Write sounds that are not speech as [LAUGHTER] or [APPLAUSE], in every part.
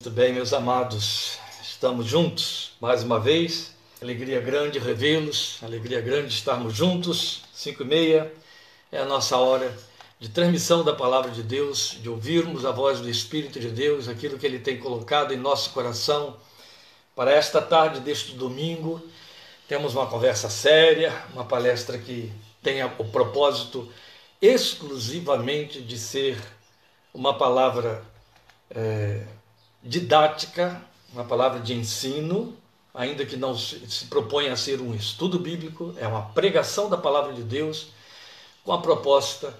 Muito bem, meus amados, estamos juntos mais uma vez. Alegria grande revê-los, alegria grande estarmos juntos. Cinco e meia é a nossa hora de transmissão da palavra de Deus, de ouvirmos a voz do Espírito de Deus, aquilo que Ele tem colocado em nosso coração. Para esta tarde deste domingo, temos uma conversa séria, uma palestra que tem o propósito exclusivamente de ser uma palavra. É, didática, uma palavra de ensino, ainda que não se propõe a ser um estudo bíblico, é uma pregação da palavra de Deus com a proposta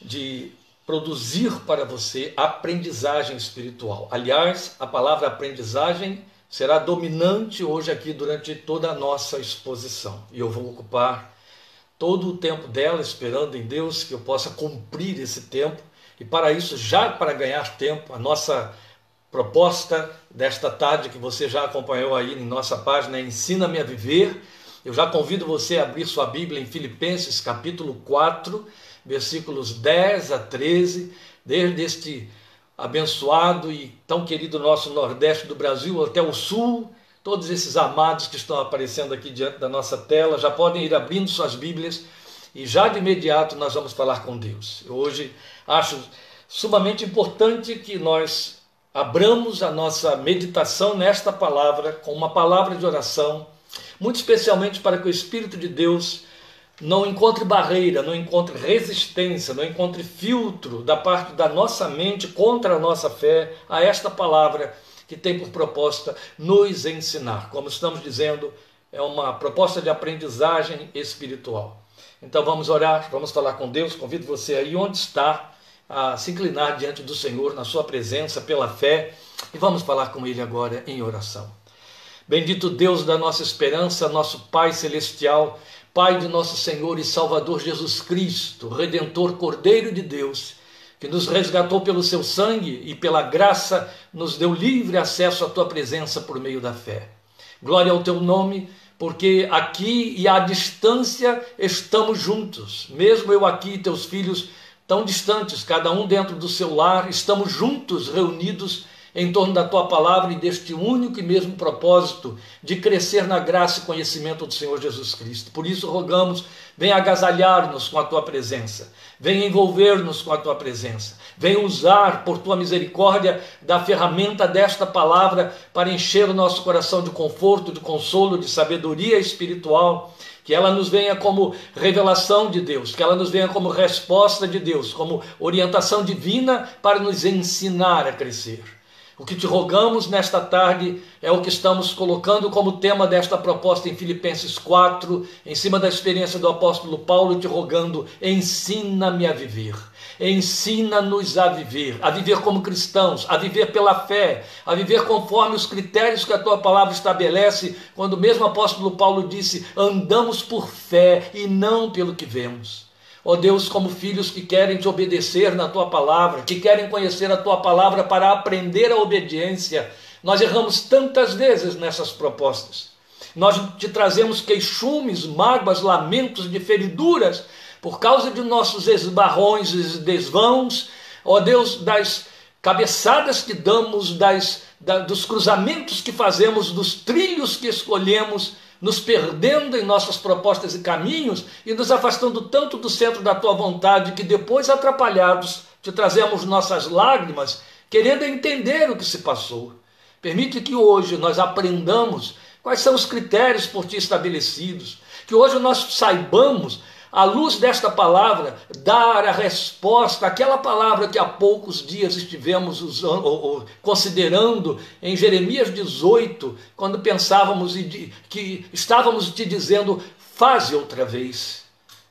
de produzir para você aprendizagem espiritual. Aliás, a palavra aprendizagem será dominante hoje aqui durante toda a nossa exposição. E eu vou ocupar todo o tempo dela esperando em Deus que eu possa cumprir esse tempo. E para isso, já para ganhar tempo, a nossa proposta desta tarde que você já acompanhou aí em nossa página Ensina-me a Viver. Eu já convido você a abrir sua Bíblia em Filipenses capítulo 4, versículos 10 a 13, desde este abençoado e tão querido nosso Nordeste do Brasil até o Sul, todos esses amados que estão aparecendo aqui diante da nossa tela, já podem ir abrindo suas Bíblias e já de imediato nós vamos falar com Deus. Eu hoje acho sumamente importante que nós abramos a nossa meditação nesta palavra com uma palavra de oração, muito especialmente para que o Espírito de Deus não encontre barreira, não encontre resistência, não encontre filtro da parte da nossa mente contra a nossa fé a esta palavra que tem por proposta nos ensinar. Como estamos dizendo, é uma proposta de aprendizagem espiritual. Então vamos orar, vamos falar com Deus. Convido você aí onde está a se inclinar diante do Senhor na sua presença pela fé e vamos falar com ele agora em oração. Bendito Deus da nossa esperança, nosso Pai celestial, Pai de nosso Senhor e Salvador Jesus Cristo, redentor Cordeiro de Deus, que nos resgatou pelo seu sangue e pela graça nos deu livre acesso à tua presença por meio da fé. Glória ao teu nome, porque aqui e à distância estamos juntos. Mesmo eu aqui, teus filhos, tão distantes, cada um dentro do seu lar, estamos juntos, reunidos em torno da tua palavra e deste único e mesmo propósito de crescer na graça e conhecimento do Senhor Jesus Cristo. Por isso rogamos, vem agasalhar-nos com a tua presença, vem envolver-nos com a tua presença, vem usar por tua misericórdia da ferramenta desta palavra para encher o nosso coração de conforto, de consolo, de sabedoria espiritual que ela nos venha como revelação de Deus, que ela nos venha como resposta de Deus, como orientação divina para nos ensinar a crescer. O que te rogamos nesta tarde é o que estamos colocando como tema desta proposta em Filipenses 4, em cima da experiência do apóstolo Paulo, te rogando: ensina-me a viver. Ensina-nos a viver, a viver como cristãos, a viver pela fé, a viver conforme os critérios que a tua palavra estabelece, quando o mesmo apóstolo Paulo disse: andamos por fé e não pelo que vemos. Ó oh Deus, como filhos que querem te obedecer na tua palavra, que querem conhecer a tua palavra para aprender a obediência, nós erramos tantas vezes nessas propostas. Nós te trazemos queixumes, mágoas, lamentos de feriduras por causa de nossos esbarrões e desvãos, ó Deus, das cabeçadas que damos, das, da, dos cruzamentos que fazemos, dos trilhos que escolhemos, nos perdendo em nossas propostas e caminhos e nos afastando tanto do centro da tua vontade que depois, atrapalhados, te trazemos nossas lágrimas, querendo entender o que se passou. Permite que hoje nós aprendamos quais são os critérios por ti estabelecidos, que hoje nós saibamos à luz desta palavra, dar a resposta àquela palavra que há poucos dias estivemos usando, ou, ou, considerando em Jeremias 18, quando pensávamos que estávamos te dizendo, faze outra vez.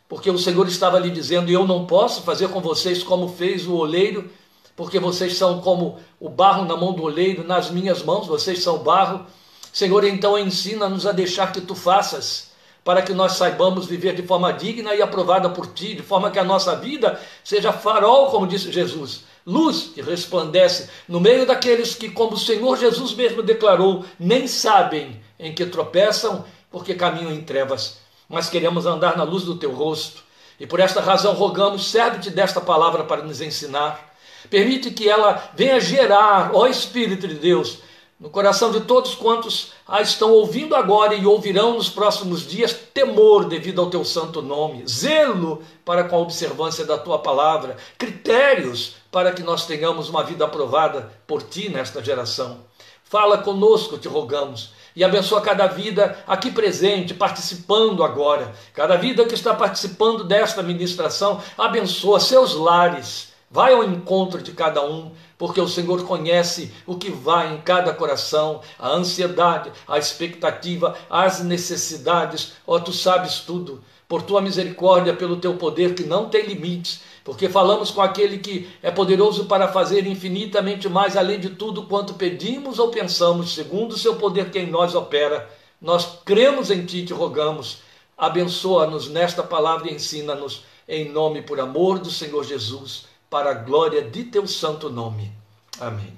Porque o Senhor estava lhe dizendo, eu não posso fazer com vocês como fez o oleiro, porque vocês são como o barro na mão do oleiro, nas minhas mãos, vocês são barro. Senhor, então ensina-nos a deixar que tu faças para que nós saibamos viver de forma digna e aprovada por Ti, de forma que a nossa vida seja farol, como disse Jesus, luz que resplandece no meio daqueles que, como o Senhor Jesus mesmo declarou, nem sabem em que tropeçam, porque caminham em trevas, mas queremos andar na luz do Teu rosto. E por esta razão rogamos, serve-te desta palavra para nos ensinar. Permite que ela venha gerar, ó Espírito de Deus, no coração de todos quantos a estão ouvindo agora e ouvirão nos próximos dias, temor devido ao teu santo nome, zelo para com a observância da tua palavra, critérios para que nós tenhamos uma vida aprovada por ti nesta geração. Fala conosco, te rogamos, e abençoa cada vida aqui presente, participando agora, cada vida que está participando desta ministração, abençoa seus lares, vai ao encontro de cada um porque o Senhor conhece o que vai em cada coração, a ansiedade, a expectativa, as necessidades. Ó, oh, tu sabes tudo. Por tua misericórdia, pelo teu poder que não tem limites, porque falamos com aquele que é poderoso para fazer infinitamente mais além de tudo quanto pedimos ou pensamos, segundo o seu poder que em nós opera. Nós cremos em ti e te rogamos. Abençoa-nos nesta palavra e ensina-nos em nome por amor do Senhor Jesus para a glória de teu santo nome. Amém.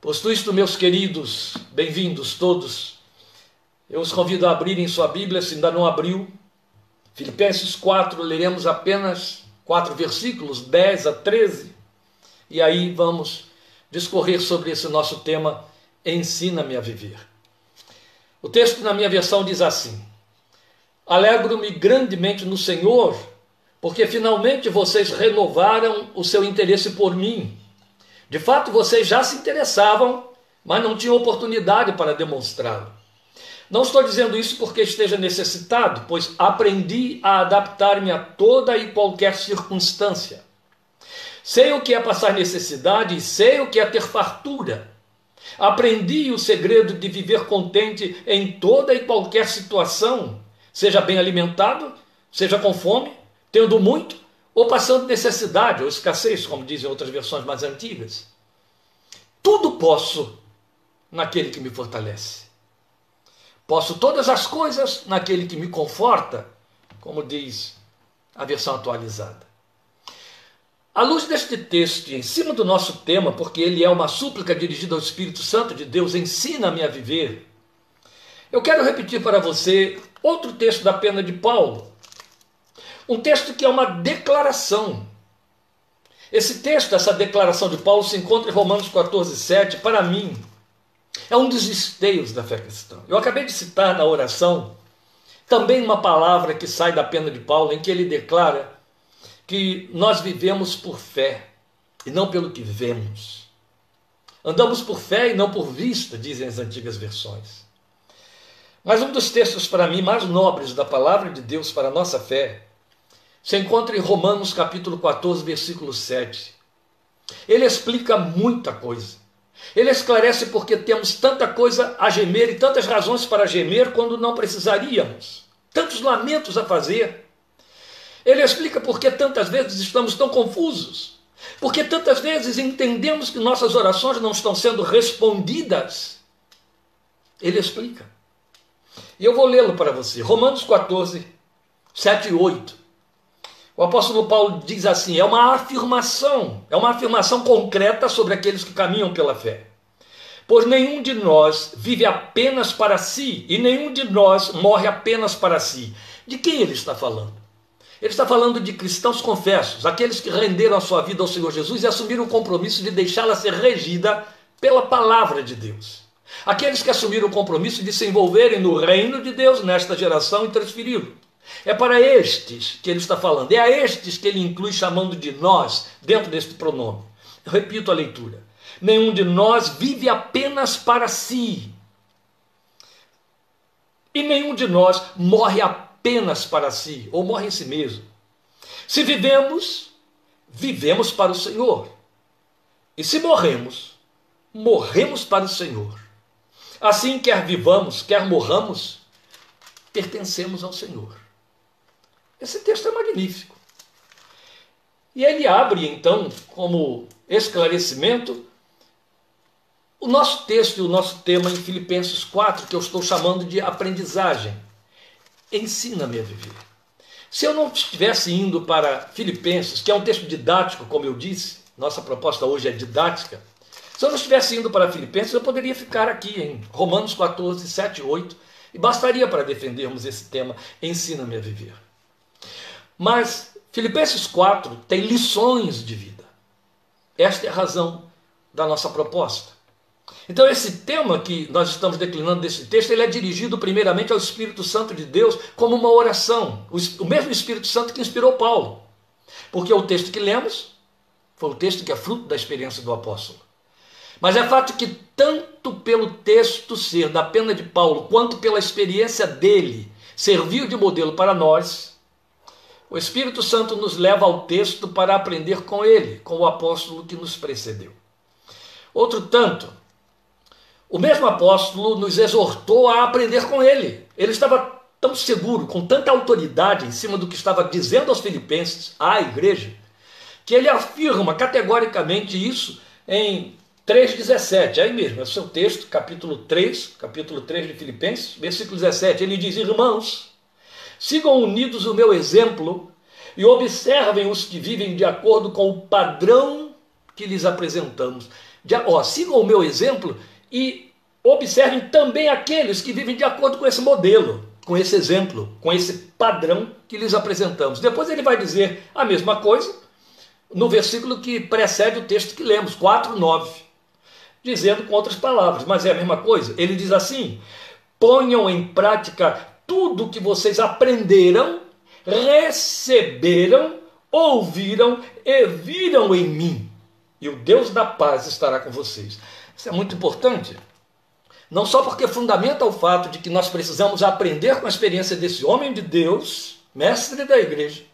Posto isto, meus queridos, bem-vindos todos. Eu os convido a abrirem sua Bíblia, se ainda não abriu. Filipenses 4, leremos apenas quatro versículos, 10 a 13. E aí vamos discorrer sobre esse nosso tema, Ensina-me a viver. O texto na minha versão diz assim: Alegro-me grandemente no Senhor porque finalmente vocês renovaram o seu interesse por mim. De fato, vocês já se interessavam, mas não tinham oportunidade para demonstrá-lo. Não estou dizendo isso porque esteja necessitado, pois aprendi a adaptar-me a toda e qualquer circunstância. Sei o que é passar necessidade e sei o que é ter fartura. Aprendi o segredo de viver contente em toda e qualquer situação, seja bem alimentado, seja com fome, tendo muito ou passando necessidade ou escassez, como dizem outras versões mais antigas. Tudo posso naquele que me fortalece. Posso todas as coisas naquele que me conforta, como diz a versão atualizada. À luz deste texto, em cima do nosso tema, porque ele é uma súplica dirigida ao Espírito Santo de Deus, ensina-me a viver. Eu quero repetir para você outro texto da pena de Paulo, um texto que é uma declaração. Esse texto, essa declaração de Paulo, se encontra em Romanos 14, 7. Para mim, é um dos esteios da fé cristã. Eu acabei de citar na oração também uma palavra que sai da pena de Paulo, em que ele declara que nós vivemos por fé e não pelo que vemos. Andamos por fé e não por vista, dizem as antigas versões. Mas um dos textos para mim mais nobres da palavra de Deus para a nossa fé se encontra em Romanos capítulo 14, versículo 7. Ele explica muita coisa. Ele esclarece porque temos tanta coisa a gemer e tantas razões para gemer quando não precisaríamos. Tantos lamentos a fazer. Ele explica porque tantas vezes estamos tão confusos. Porque tantas vezes entendemos que nossas orações não estão sendo respondidas. Ele explica. E eu vou lê-lo para você. Romanos 14, 7 e 8. O apóstolo Paulo diz assim: é uma afirmação, é uma afirmação concreta sobre aqueles que caminham pela fé. Pois nenhum de nós vive apenas para si e nenhum de nós morre apenas para si. De quem ele está falando? Ele está falando de cristãos confessos, aqueles que renderam a sua vida ao Senhor Jesus e assumiram o compromisso de deixá-la ser regida pela palavra de Deus. Aqueles que assumiram o compromisso de se envolverem no reino de Deus nesta geração e transferi-lo. É para estes que ele está falando, é a estes que ele inclui chamando de nós dentro deste pronome. Eu repito a leitura. Nenhum de nós vive apenas para si. E nenhum de nós morre apenas para si, ou morre em si mesmo. Se vivemos, vivemos para o Senhor. E se morremos, morremos para o Senhor. Assim, quer vivamos, quer morramos, pertencemos ao Senhor. Esse texto é magnífico. E ele abre, então, como esclarecimento, o nosso texto e o nosso tema em Filipenses 4, que eu estou chamando de aprendizagem. Ensina-me a viver. Se eu não estivesse indo para Filipenses, que é um texto didático, como eu disse, nossa proposta hoje é didática. Se eu não estivesse indo para Filipenses, eu poderia ficar aqui em Romanos 14, 7 e 8, e bastaria para defendermos esse tema: ensina-me a viver. Mas Filipenses 4 tem lições de vida. Esta é a razão da nossa proposta. Então, esse tema que nós estamos declinando desse texto, ele é dirigido primeiramente ao Espírito Santo de Deus como uma oração. O mesmo Espírito Santo que inspirou Paulo. Porque o texto que lemos foi o texto que é fruto da experiência do apóstolo. Mas é fato que, tanto pelo texto ser da pena de Paulo, quanto pela experiência dele, serviu de modelo para nós, o Espírito Santo nos leva ao texto para aprender com ele, com o apóstolo que nos precedeu. Outro tanto, o mesmo apóstolo nos exortou a aprender com ele. Ele estava tão seguro, com tanta autoridade em cima do que estava dizendo aos filipenses, à igreja, que ele afirma categoricamente isso em 3,17, aí mesmo, é o seu texto, capítulo 3, capítulo 3 de Filipenses, versículo 17, ele diz, irmãos, sigam unidos o meu exemplo e observem os que vivem de acordo com o padrão que lhes apresentamos. De, ó, sigam o meu exemplo e observem também aqueles que vivem de acordo com esse modelo com esse exemplo, com esse padrão que lhes apresentamos. Depois ele vai dizer a mesma coisa no versículo que precede o texto que lemos, 4, 9, dizendo com outras palavras, mas é a mesma coisa. Ele diz assim: ponham em prática tudo que vocês aprenderam, receberam, ouviram e viram em mim, e o Deus da paz estará com vocês. Isso é muito importante. Não só porque fundamenta o fato de que nós precisamos aprender com a experiência desse homem de Deus, mestre da igreja,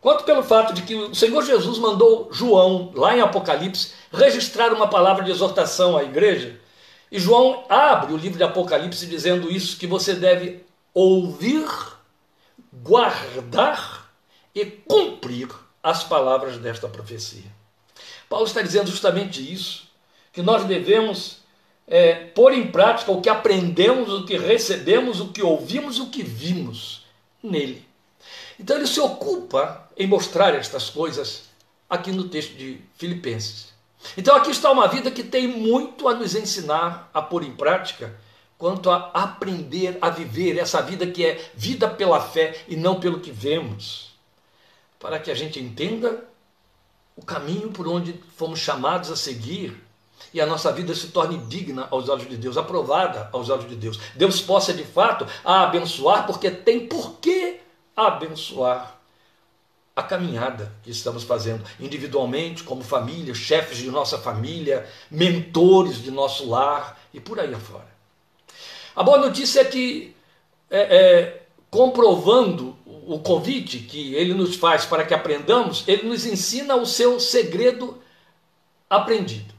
quanto pelo fato de que o Senhor Jesus mandou João, lá em Apocalipse, registrar uma palavra de exortação à igreja. E João abre o livro de Apocalipse dizendo isso: que você deve ouvir, guardar e cumprir as palavras desta profecia. Paulo está dizendo justamente isso, que nós devemos é, pôr em prática o que aprendemos, o que recebemos, o que ouvimos, o que vimos nele. Então ele se ocupa em mostrar estas coisas aqui no texto de Filipenses. Então aqui está uma vida que tem muito a nos ensinar a pôr em prática, quanto a aprender a viver essa vida que é vida pela fé e não pelo que vemos, para que a gente entenda o caminho por onde fomos chamados a seguir e a nossa vida se torne digna aos olhos de Deus, aprovada aos olhos de Deus. Deus possa de fato a abençoar, porque tem por que abençoar a caminhada que estamos fazendo, individualmente, como família, chefes de nossa família, mentores de nosso lar e por aí afora. A boa notícia é que, é, é, comprovando o convite que ele nos faz para que aprendamos, ele nos ensina o seu segredo aprendido.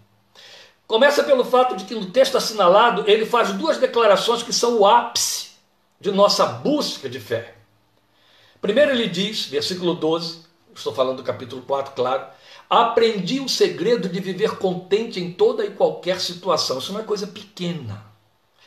Começa pelo fato de que no texto assinalado ele faz duas declarações que são o ápice de nossa busca de fé. Primeiro ele diz, versículo 12, estou falando do capítulo 4, claro, aprendi o segredo de viver contente em toda e qualquer situação. Isso não é coisa pequena.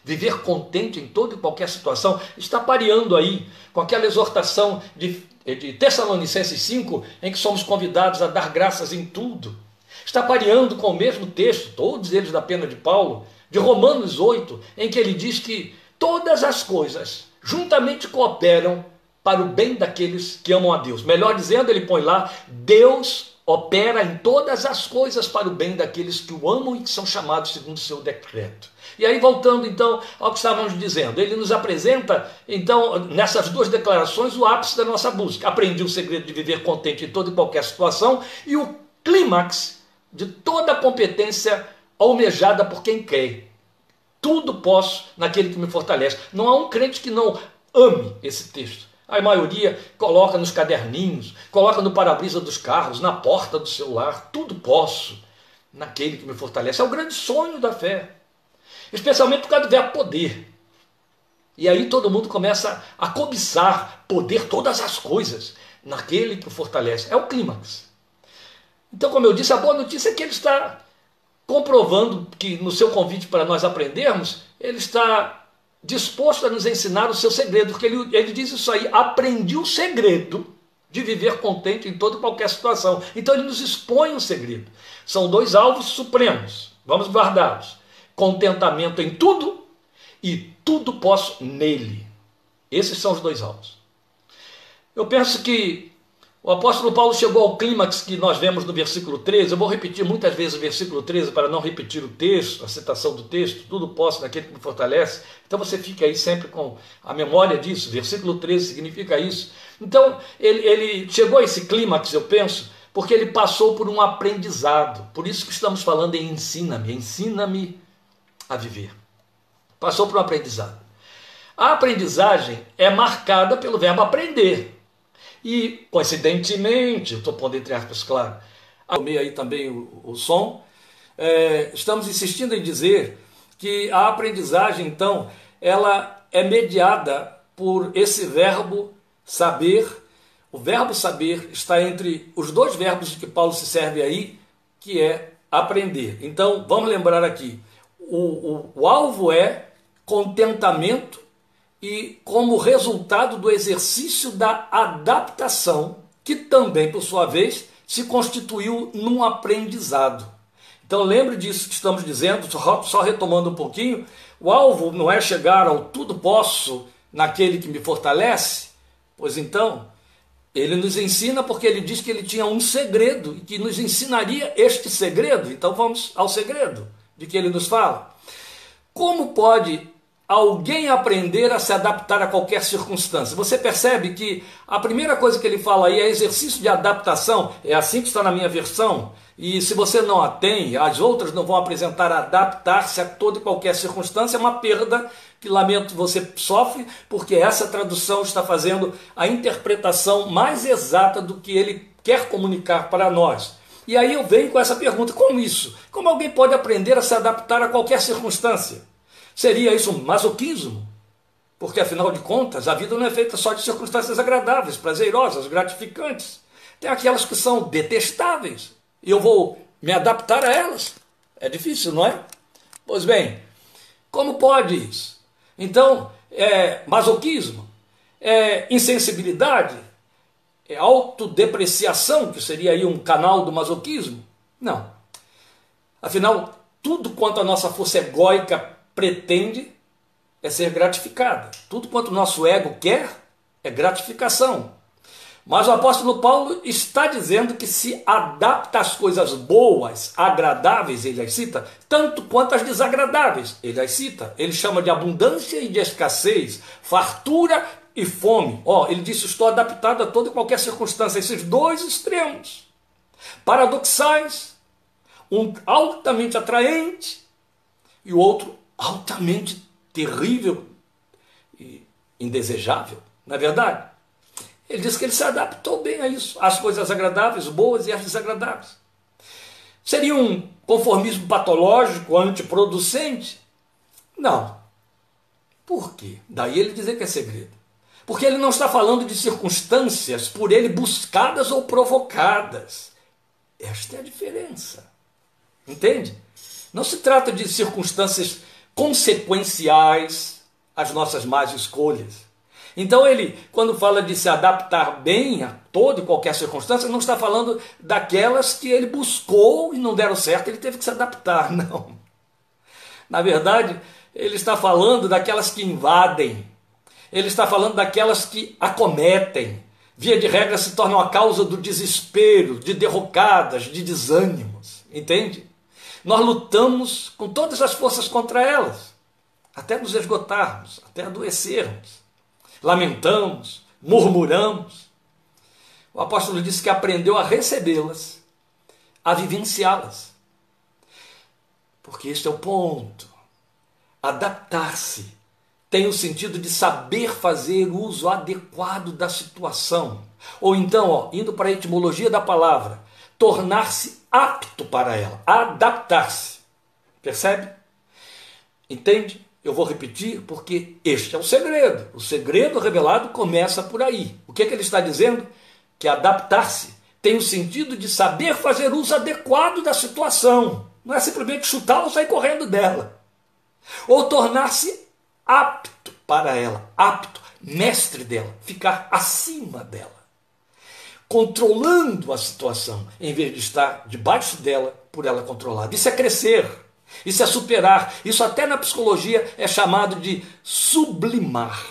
Viver contente em toda e qualquer situação está pareando aí com aquela exortação de, de Tessalonicenses 5, em que somos convidados a dar graças em tudo está pareando com o mesmo texto, todos eles da pena de Paulo, de Romanos 8, em que ele diz que todas as coisas juntamente cooperam para o bem daqueles que amam a Deus. Melhor dizendo, ele põe lá: Deus opera em todas as coisas para o bem daqueles que o amam e que são chamados segundo o seu decreto. E aí, voltando então ao que estávamos dizendo, ele nos apresenta, então, nessas duas declarações, o ápice da nossa busca. Aprendi o segredo de viver contente em toda e qualquer situação, e o clímax de toda a competência almejada por quem crê. Tudo posso naquele que me fortalece. Não há um crente que não ame esse texto. A maioria coloca nos caderninhos, coloca no para-brisa dos carros, na porta do celular. Tudo posso naquele que me fortalece. É o grande sonho da fé. Especialmente por causa do verbo poder. E aí todo mundo começa a cobiçar poder, todas as coisas, naquele que o fortalece. É o clímax. Então, como eu disse, a boa notícia é que ele está comprovando que no seu convite para nós aprendermos, ele está disposto a nos ensinar o seu segredo, porque ele, ele diz isso aí, aprendi o segredo de viver contente em toda e qualquer situação. Então ele nos expõe um segredo. São dois alvos supremos, vamos guardá-los. Contentamento em tudo e tudo posso nele. Esses são os dois alvos. Eu penso que O apóstolo Paulo chegou ao clímax que nós vemos no versículo 13. Eu vou repetir muitas vezes o versículo 13 para não repetir o texto, a citação do texto. Tudo posso naquele que me fortalece. Então você fica aí sempre com a memória disso. Versículo 13 significa isso. Então ele, ele chegou a esse clímax, eu penso, porque ele passou por um aprendizado. Por isso que estamos falando em ensina-me. Ensina-me a viver. Passou por um aprendizado. A aprendizagem é marcada pelo verbo aprender. E, coincidentemente, estou pondo entre aspas, claro, tomei aí também o, o som, é, estamos insistindo em dizer que a aprendizagem, então, ela é mediada por esse verbo saber. O verbo saber está entre os dois verbos de que Paulo se serve aí, que é aprender. Então, vamos lembrar aqui: o, o, o alvo é contentamento e como resultado do exercício da adaptação, que também, por sua vez, se constituiu num aprendizado. Então lembre disso que estamos dizendo, só retomando um pouquinho, o alvo não é chegar ao tudo posso naquele que me fortalece, pois então ele nos ensina porque ele diz que ele tinha um segredo e que nos ensinaria este segredo. Então vamos ao segredo de que ele nos fala. Como pode alguém aprender a se adaptar a qualquer circunstância. Você percebe que a primeira coisa que ele fala aí é exercício de adaptação, é assim que está na minha versão, e se você não a tem, as outras não vão apresentar adaptar-se a toda e qualquer circunstância, é uma perda que lamento você sofre, porque essa tradução está fazendo a interpretação mais exata do que ele quer comunicar para nós. E aí eu venho com essa pergunta: como isso? Como alguém pode aprender a se adaptar a qualquer circunstância? Seria isso um masoquismo? Porque afinal de contas, a vida não é feita só de circunstâncias agradáveis, prazerosas, gratificantes. Tem aquelas que são detestáveis. E eu vou me adaptar a elas. É difícil, não é? Pois bem, como pode isso? Então, é masoquismo, é insensibilidade, é autodepreciação, que seria aí um canal do masoquismo? Não. Afinal, tudo quanto a nossa força egóica pretende é ser gratificada. Tudo quanto o nosso ego quer é gratificação. Mas o apóstolo Paulo está dizendo que se adapta às coisas boas, agradáveis, ele as cita, tanto quanto às desagradáveis, ele as cita. Ele chama de abundância e de escassez, fartura e fome. Ó, oh, ele disse: Estou adaptado a toda e qualquer circunstância, esses dois extremos, paradoxais, um altamente atraente e o outro altamente terrível e indesejável, não é verdade? Ele diz que ele se adaptou bem a isso, às coisas agradáveis, boas e às desagradáveis. Seria um conformismo patológico, antiproducente? Não. Por quê? Daí ele dizer que é segredo. Porque ele não está falando de circunstâncias por ele buscadas ou provocadas. Esta é a diferença. Entende? Não se trata de circunstâncias consequenciais às nossas más escolhas. Então ele, quando fala de se adaptar bem a toda e qualquer circunstância, não está falando daquelas que ele buscou e não deram certo, ele teve que se adaptar, [LAUGHS] não. Na verdade, ele está falando daquelas que invadem, ele está falando daquelas que acometem, via de regra se tornam a causa do desespero, de derrocadas, de desânimos, entende? Nós lutamos com todas as forças contra elas, até nos esgotarmos, até adoecermos. Lamentamos, murmuramos. O apóstolo disse que aprendeu a recebê-las, a vivenciá-las. Porque este é o ponto. Adaptar-se tem o sentido de saber fazer uso adequado da situação. Ou então, ó, indo para a etimologia da palavra, tornar-se apto para ela, adaptar-se. Percebe? Entende? Eu vou repetir porque este é o segredo. O segredo revelado começa por aí. O que, é que ele está dizendo? Que adaptar-se tem o sentido de saber fazer uso adequado da situação. Não é simplesmente chutá-la ou sair correndo dela. Ou tornar-se apto para ela, apto, mestre dela, ficar acima dela controlando a situação, em vez de estar debaixo dela por ela controlada. Isso é crescer, isso é superar, isso até na psicologia é chamado de sublimar.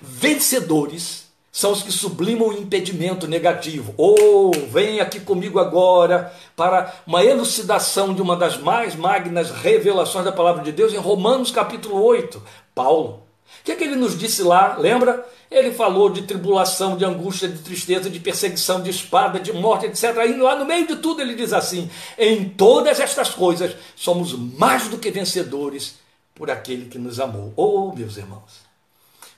Vencedores são os que sublimam o impedimento negativo. Ou oh, vem aqui comigo agora para uma elucidação de uma das mais magnas revelações da palavra de Deus em Romanos capítulo 8. Paulo. O que, é que ele nos disse lá? Lembra? Ele falou de tribulação, de angústia, de tristeza, de perseguição, de espada, de morte, etc. E lá no meio de tudo ele diz assim: em todas estas coisas somos mais do que vencedores por aquele que nos amou. Oh, meus irmãos.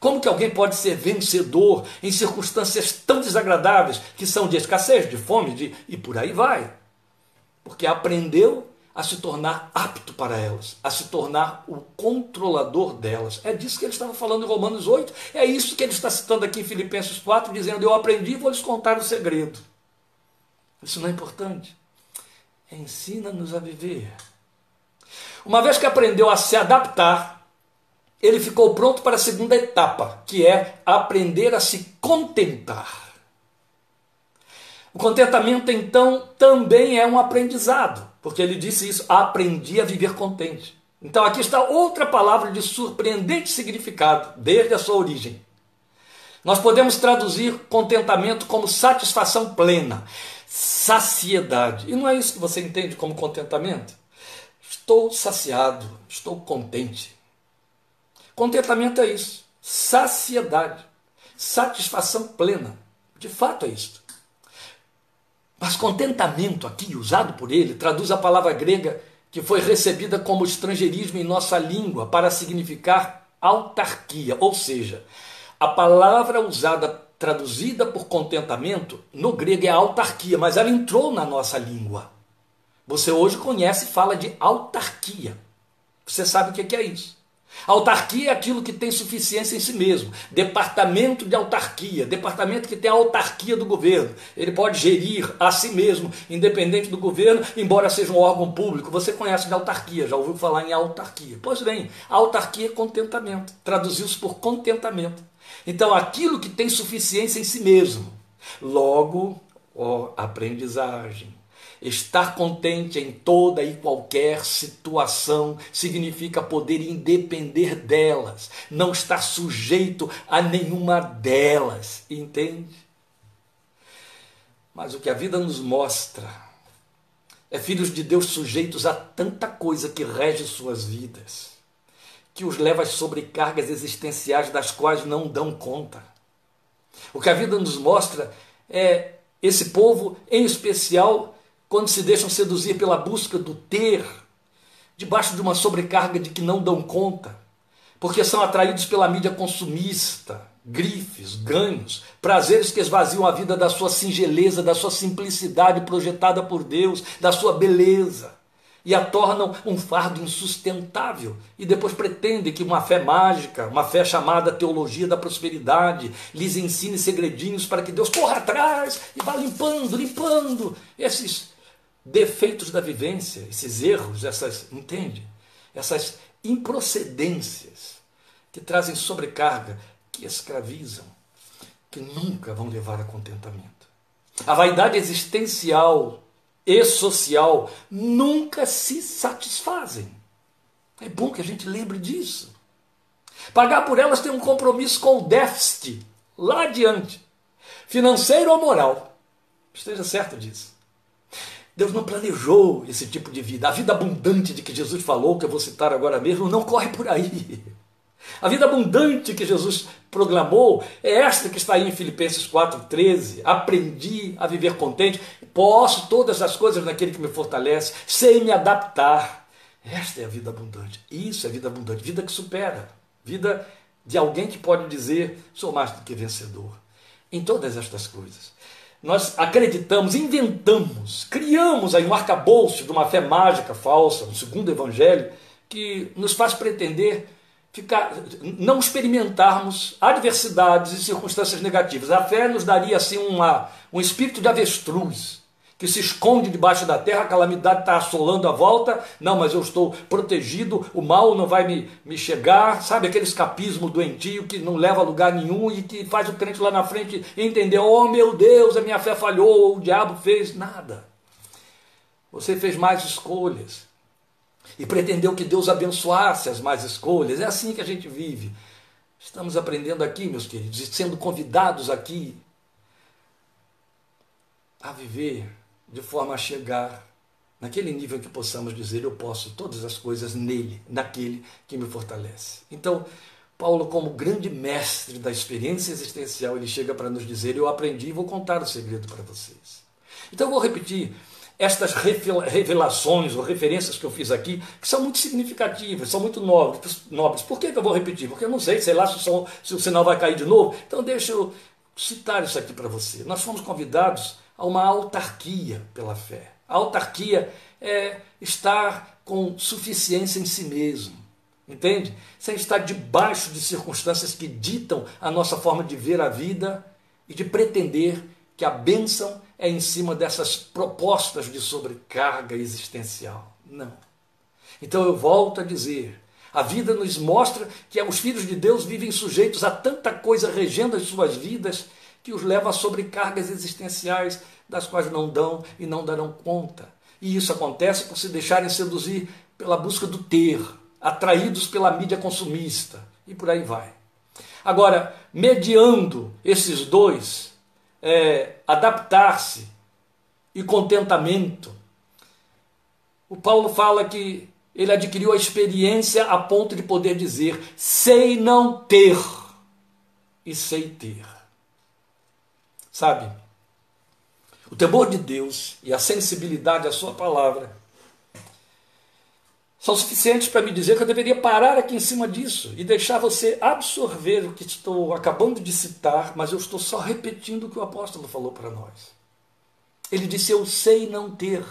Como que alguém pode ser vencedor em circunstâncias tão desagradáveis, que são de escassez, de fome, de, e por aí vai? Porque aprendeu a se tornar apto para elas, a se tornar o controlador delas. É disso que ele estava falando em Romanos 8, é isso que ele está citando aqui em Filipenses 4, dizendo: Eu aprendi e vou lhes contar o segredo. Isso não é importante. Ensina-nos a viver. Uma vez que aprendeu a se adaptar, ele ficou pronto para a segunda etapa, que é aprender a se contentar. O contentamento, então, também é um aprendizado, porque ele disse isso: aprendi a viver contente. Então, aqui está outra palavra de surpreendente significado, desde a sua origem. Nós podemos traduzir contentamento como satisfação plena, saciedade. E não é isso que você entende como contentamento? Estou saciado, estou contente. Contentamento é isso. Saciedade. Satisfação plena. De fato é isso. Mas contentamento aqui, usado por ele, traduz a palavra grega que foi recebida como estrangeirismo em nossa língua para significar autarquia, ou seja, a palavra usada traduzida por contentamento no grego é autarquia, mas ela entrou na nossa língua. Você hoje conhece e fala de autarquia. Você sabe o que é isso? Autarquia é aquilo que tem suficiência em si mesmo. Departamento de autarquia, departamento que tem a autarquia do governo. Ele pode gerir a si mesmo, independente do governo, embora seja um órgão público. Você conhece de autarquia, já ouviu falar em autarquia. Pois bem, autarquia é contentamento. Traduziu-se por contentamento. Então, aquilo que tem suficiência em si mesmo. Logo, ó, aprendizagem Estar contente em toda e qualquer situação significa poder independer delas, não estar sujeito a nenhuma delas, entende? Mas o que a vida nos mostra é filhos de Deus sujeitos a tanta coisa que rege suas vidas, que os leva às sobrecargas existenciais das quais não dão conta. O que a vida nos mostra é esse povo, em especial, quando se deixam seduzir pela busca do ter, debaixo de uma sobrecarga de que não dão conta, porque são atraídos pela mídia consumista, grifes, ganhos, prazeres que esvaziam a vida da sua singeleza, da sua simplicidade projetada por Deus, da sua beleza e a tornam um fardo insustentável. E depois pretendem que uma fé mágica, uma fé chamada teologia da prosperidade, lhes ensine segredinhos para que Deus corra atrás e vá limpando, limpando esses defeitos da vivência, esses erros, essas, entende? Essas improcedências que trazem sobrecarga, que escravizam, que nunca vão levar a contentamento. A vaidade existencial e social nunca se satisfazem. É bom que a gente lembre disso. Pagar por elas tem um compromisso com o déficit lá adiante, financeiro ou moral. Esteja certo disso. Deus não planejou esse tipo de vida. A vida abundante de que Jesus falou, que eu vou citar agora mesmo, não corre por aí. A vida abundante que Jesus proclamou é esta que está aí em Filipenses 4,13. Aprendi a viver contente, posso todas as coisas naquele que me fortalece, sei me adaptar. Esta é a vida abundante. Isso é vida abundante, vida que supera, vida de alguém que pode dizer: sou mais do que vencedor. Em todas estas coisas nós acreditamos, inventamos, criamos aí um arcabouço de uma fé mágica falsa, um segundo evangelho, que nos faz pretender ficar, não experimentarmos adversidades e circunstâncias negativas. A fé nos daria assim uma, um espírito de avestruz, que se esconde debaixo da terra, a calamidade está assolando a volta, não, mas eu estou protegido, o mal não vai me, me chegar, sabe aquele escapismo doentio que não leva a lugar nenhum e que faz o crente lá na frente entender, oh meu Deus, a minha fé falhou, o diabo fez nada. Você fez mais escolhas e pretendeu que Deus abençoasse as mais escolhas, é assim que a gente vive. Estamos aprendendo aqui, meus queridos, e sendo convidados aqui a viver de forma a chegar naquele nível que possamos dizer: Eu posso todas as coisas nele, naquele que me fortalece. Então, Paulo, como grande mestre da experiência existencial, ele chega para nos dizer: Eu aprendi e vou contar o segredo para vocês. Então, eu vou repetir estas revelações ou referências que eu fiz aqui, que são muito significativas, são muito nobres. nobres. Por que, que eu vou repetir? Porque eu não sei, sei lá se o, som, se o sinal vai cair de novo. Então, deixa eu citar isso aqui para você. Nós fomos convidados a uma autarquia pela fé. A autarquia é estar com suficiência em si mesmo. Entende? Sem estar debaixo de circunstâncias que ditam a nossa forma de ver a vida e de pretender que a bênção é em cima dessas propostas de sobrecarga existencial. Não. Então eu volto a dizer: a vida nos mostra que os filhos de Deus vivem sujeitos a tanta coisa regendo as suas vidas que os leva a sobrecargas existenciais das quais não dão e não darão conta. E isso acontece por se deixarem seduzir pela busca do ter, atraídos pela mídia consumista e por aí vai. Agora, mediando esses dois, é, adaptar-se e contentamento, o Paulo fala que ele adquiriu a experiência a ponto de poder dizer: sei não ter e sei ter. Sabe? O temor de Deus e a sensibilidade à Sua palavra são suficientes para me dizer que eu deveria parar aqui em cima disso e deixar você absorver o que estou acabando de citar, mas eu estou só repetindo o que o apóstolo falou para nós. Ele disse: Eu sei não ter,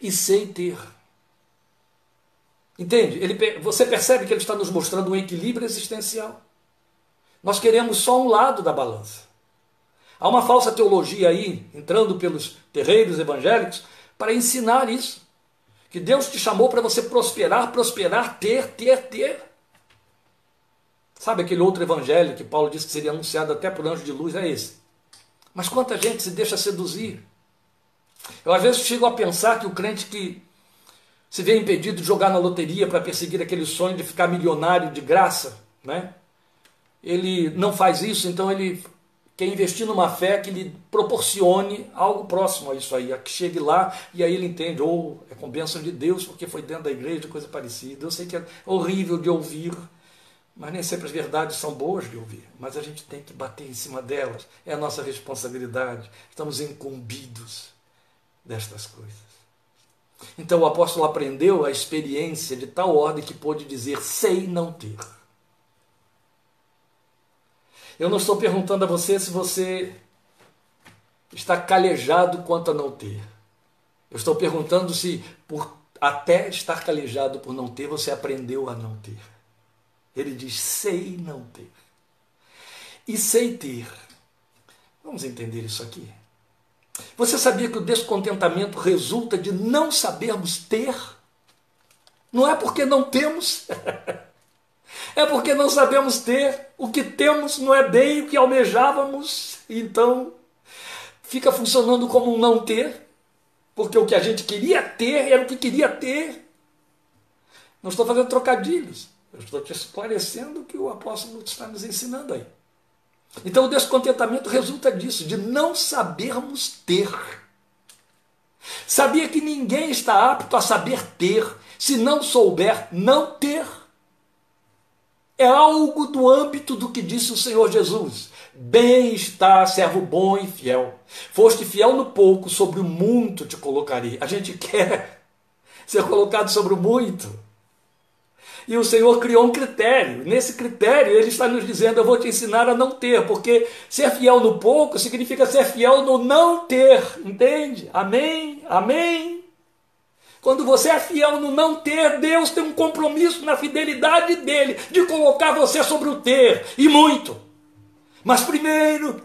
e sei ter. Entende? Ele, você percebe que ele está nos mostrando um equilíbrio existencial. Nós queremos só um lado da balança. Há uma falsa teologia aí, entrando pelos terreiros evangélicos, para ensinar isso. Que Deus te chamou para você prosperar, prosperar, ter, ter, ter. Sabe aquele outro evangelho que Paulo disse que seria anunciado até por anjo de luz? É esse. Mas quanta gente se deixa seduzir? Eu às vezes chego a pensar que o crente que se vê impedido de jogar na loteria para perseguir aquele sonho de ficar milionário de graça, né? Ele não faz isso, então ele quer investir numa fé que lhe proporcione algo próximo a isso aí, a que chegue lá e aí ele entende, ou oh, é com bênção de Deus, porque foi dentro da igreja, coisa parecida. Eu sei que é horrível de ouvir, mas nem sempre as verdades são boas de ouvir, mas a gente tem que bater em cima delas, é a nossa responsabilidade, estamos incumbidos destas coisas. Então o apóstolo aprendeu a experiência de tal ordem que pôde dizer: sei não ter. Eu não estou perguntando a você se você está calejado quanto a não ter. Eu estou perguntando se, por até estar calejado por não ter, você aprendeu a não ter. Ele diz: sei não ter. E sei ter. Vamos entender isso aqui. Você sabia que o descontentamento resulta de não sabermos ter? Não é porque não temos. [LAUGHS] É porque não sabemos ter, o que temos não é bem o que almejávamos, então fica funcionando como um não ter, porque o que a gente queria ter era o que queria ter. Não estou fazendo trocadilhos, eu estou te esclarecendo o que o apóstolo está nos ensinando aí. Então o descontentamento resulta disso, de não sabermos ter. Sabia que ninguém está apto a saber ter se não souber não ter é algo do âmbito do que disse o Senhor Jesus. Bem está, servo bom e fiel. Foste fiel no pouco, sobre o muito te colocarei. A gente [LAUGHS] quer ser colocado sobre o muito. E o Senhor criou um critério. Nesse critério, Ele está nos dizendo: Eu vou te ensinar a não ter, porque ser fiel no pouco significa ser fiel no não ter. Entende? Amém? Amém? Quando você é fiel no não ter, Deus tem um compromisso na fidelidade dele de colocar você sobre o ter, e muito. Mas primeiro,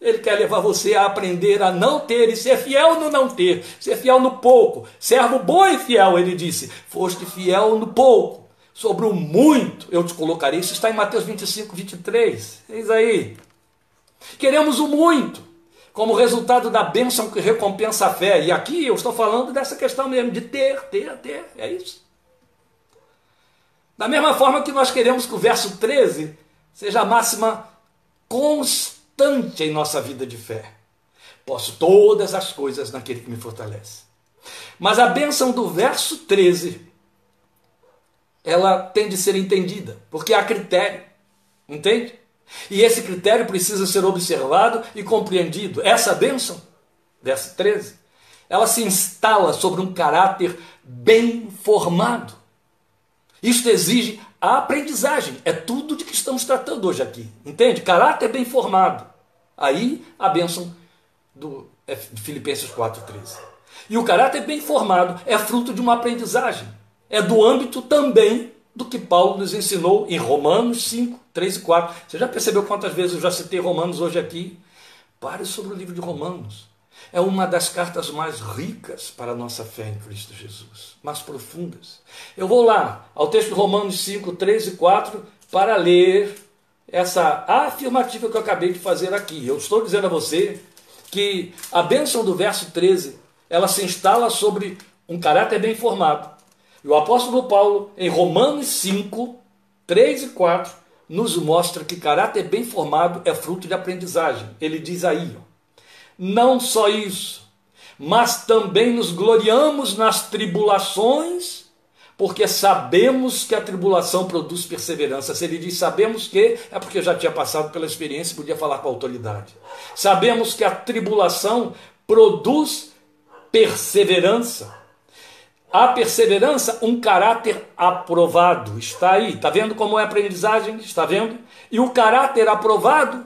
ele quer levar você a aprender a não ter e ser fiel no não ter, ser fiel no pouco. Servo bom e fiel, ele disse: Foste fiel no pouco, sobre o muito eu te colocarei. Isso está em Mateus 25, 23. Eis aí. Queremos o muito como resultado da bênção que recompensa a fé. E aqui eu estou falando dessa questão mesmo de ter, ter, ter. É isso. Da mesma forma que nós queremos que o verso 13 seja a máxima constante em nossa vida de fé. Posso todas as coisas naquele que me fortalece. Mas a bênção do verso 13, ela tem de ser entendida, porque há critério, entende? E esse critério precisa ser observado e compreendido. Essa bênção, verso 13, ela se instala sobre um caráter bem formado. Isto exige a aprendizagem. É tudo de que estamos tratando hoje aqui. Entende? Caráter bem formado. Aí a bênção do Filipenses 4,13. E o caráter bem formado é fruto de uma aprendizagem. É do âmbito também do que Paulo nos ensinou em Romanos 5, 3 e 4. Você já percebeu quantas vezes eu já citei Romanos hoje aqui? Pare sobre o livro de Romanos. É uma das cartas mais ricas para a nossa fé em Cristo Jesus, mais profundas. Eu vou lá ao texto de Romanos 5, 3 e 4 para ler essa afirmativa que eu acabei de fazer aqui. Eu estou dizendo a você que a bênção do verso 13 ela se instala sobre um caráter bem formado. E o apóstolo Paulo, em Romanos 5, 3 e 4, nos mostra que caráter bem formado é fruto de aprendizagem. Ele diz aí, ó, não só isso, mas também nos gloriamos nas tribulações, porque sabemos que a tribulação produz perseverança. Se ele diz sabemos que, é porque já tinha passado pela experiência e podia falar com autoridade. Sabemos que a tribulação produz perseverança. A perseverança, um caráter aprovado. Está aí. Está vendo como é a aprendizagem? Está vendo? E o caráter aprovado,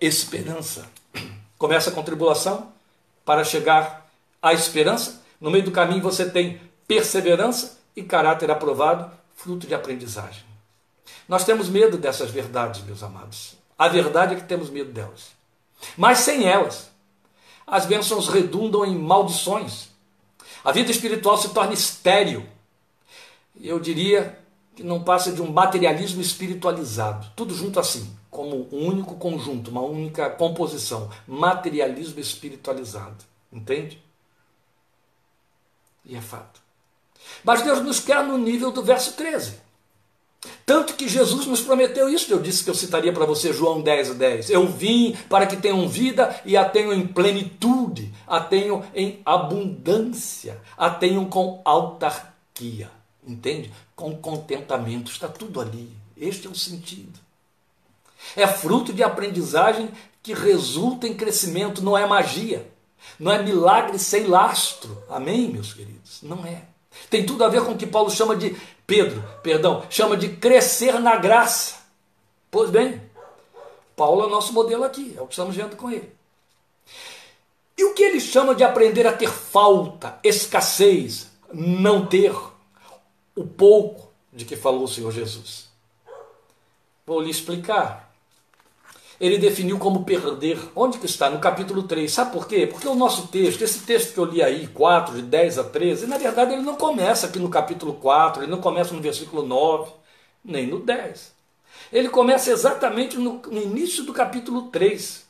esperança. Começa com tribulação para chegar à esperança. No meio do caminho você tem perseverança e caráter aprovado, fruto de aprendizagem. Nós temos medo dessas verdades, meus amados. A verdade é que temos medo delas. Mas sem elas, as bênçãos redundam em maldições. A vida espiritual se torna estéril. Eu diria que não passa de um materialismo espiritualizado. Tudo junto assim como um único conjunto, uma única composição. Materialismo espiritualizado. Entende? E é fato. Mas Deus nos quer no nível do verso 13. Tanto que Jesus nos prometeu isso. Eu disse que eu citaria para você João 10, 10. Eu vim para que tenham vida e a tenham em plenitude, a tenham em abundância, a tenham com autarquia. Entende? Com contentamento. Está tudo ali. Este é o sentido. É fruto de aprendizagem que resulta em crescimento, não é magia. Não é milagre sem lastro. Amém, meus queridos? Não é. Tem tudo a ver com o que Paulo chama de Pedro, perdão, chama de crescer na graça. Pois bem, Paulo é o nosso modelo aqui, é o que estamos vendo com ele. E o que ele chama de aprender a ter falta, escassez, não ter o pouco de que falou o Senhor Jesus? Vou lhe explicar ele definiu como perder. Onde que está? No capítulo 3. Sabe por quê? Porque o nosso texto, esse texto que eu li aí, 4, de 10 a 13, na verdade ele não começa aqui no capítulo 4, ele não começa no versículo 9, nem no 10. Ele começa exatamente no, no início do capítulo 3.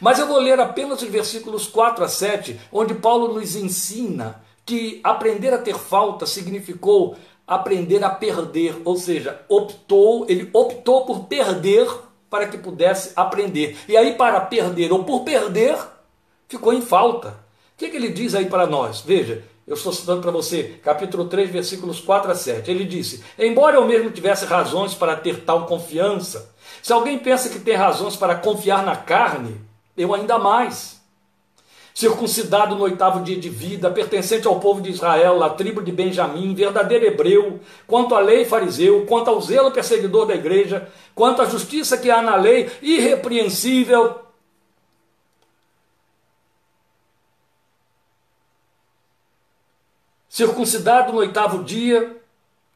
Mas eu vou ler apenas os versículos 4 a 7, onde Paulo nos ensina que aprender a ter falta significou aprender a perder, ou seja, optou, ele optou por perder para que pudesse aprender. E aí, para perder ou por perder, ficou em falta. O que, que ele diz aí para nós? Veja, eu estou citando para você, capítulo 3, versículos 4 a 7. Ele disse: Embora eu mesmo tivesse razões para ter tal confiança, se alguém pensa que tem razões para confiar na carne, eu ainda mais circuncidado no oitavo dia de vida, pertencente ao povo de Israel, à tribo de Benjamim, verdadeiro hebreu, quanto à lei fariseu, quanto ao zelo perseguidor da igreja, quanto à justiça que há na lei, irrepreensível. Circuncidado no oitavo dia,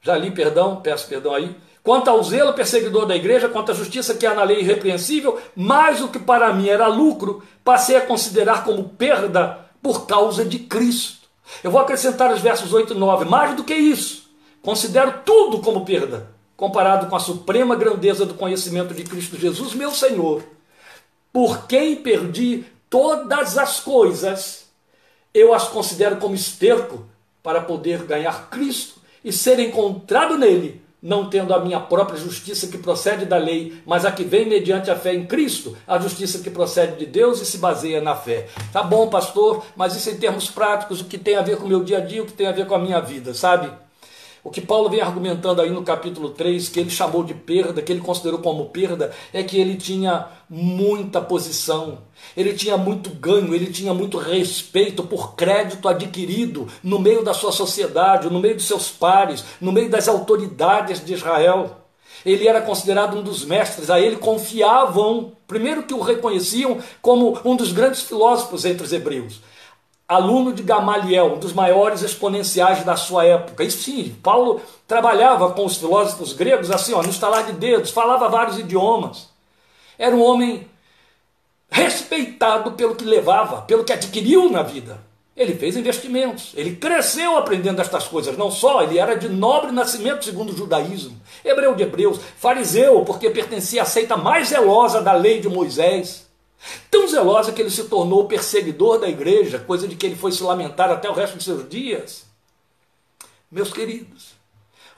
já li perdão, peço perdão aí, Quanto ao zelo perseguidor da igreja, quanto à justiça que há na lei irrepreensível, mais o que para mim era lucro, passei a considerar como perda por causa de Cristo. Eu vou acrescentar os versos 8 e 9. Mais do que isso, considero tudo como perda, comparado com a suprema grandeza do conhecimento de Cristo Jesus, meu Senhor, por quem perdi todas as coisas, eu as considero como esterco para poder ganhar Cristo e ser encontrado nele não tendo a minha própria justiça que procede da lei, mas a que vem mediante a fé em Cristo, a justiça que procede de Deus e se baseia na fé. Tá bom, pastor, mas isso em termos práticos, o que tem a ver com o meu dia a dia, o que tem a ver com a minha vida, sabe? O que Paulo vem argumentando aí no capítulo 3, que ele chamou de perda, que ele considerou como perda, é que ele tinha muita posição, ele tinha muito ganho, ele tinha muito respeito por crédito adquirido no meio da sua sociedade, no meio de seus pares, no meio das autoridades de Israel. Ele era considerado um dos mestres, a ele confiavam, primeiro que o reconheciam como um dos grandes filósofos entre os hebreus aluno de Gamaliel, um dos maiores exponenciais da sua época. E sim, Paulo trabalhava com os filósofos gregos assim, ó, no estalar de dedos, falava vários idiomas. Era um homem respeitado pelo que levava, pelo que adquiriu na vida. Ele fez investimentos, ele cresceu aprendendo estas coisas, não só, ele era de nobre nascimento segundo o judaísmo, hebreu de hebreus, fariseu, porque pertencia à seita mais zelosa da lei de Moisés. Tão zelosa que ele se tornou perseguidor da igreja, coisa de que ele foi se lamentar até o resto de seus dias. Meus queridos,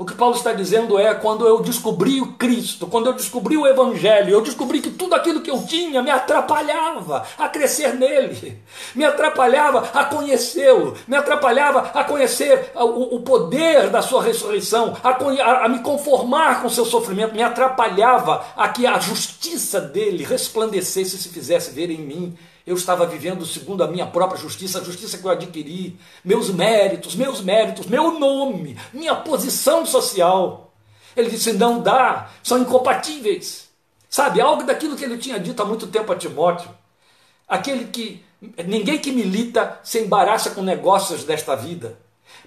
o que Paulo está dizendo é: quando eu descobri o Cristo, quando eu descobri o Evangelho, eu descobri que tudo aquilo que eu tinha me atrapalhava a crescer nele, me atrapalhava a conhecê-lo, me atrapalhava a conhecer o, o poder da sua ressurreição, a, a, a me conformar com o seu sofrimento, me atrapalhava a que a justiça dele resplandecesse e se fizesse ver em mim eu estava vivendo segundo a minha própria justiça, a justiça que eu adquiri, meus méritos, meus méritos, meu nome, minha posição social. Ele disse: não dá, são incompatíveis. Sabe, algo daquilo que ele tinha dito há muito tempo a Timóteo. Aquele que ninguém que milita se embaraça com negócios desta vida.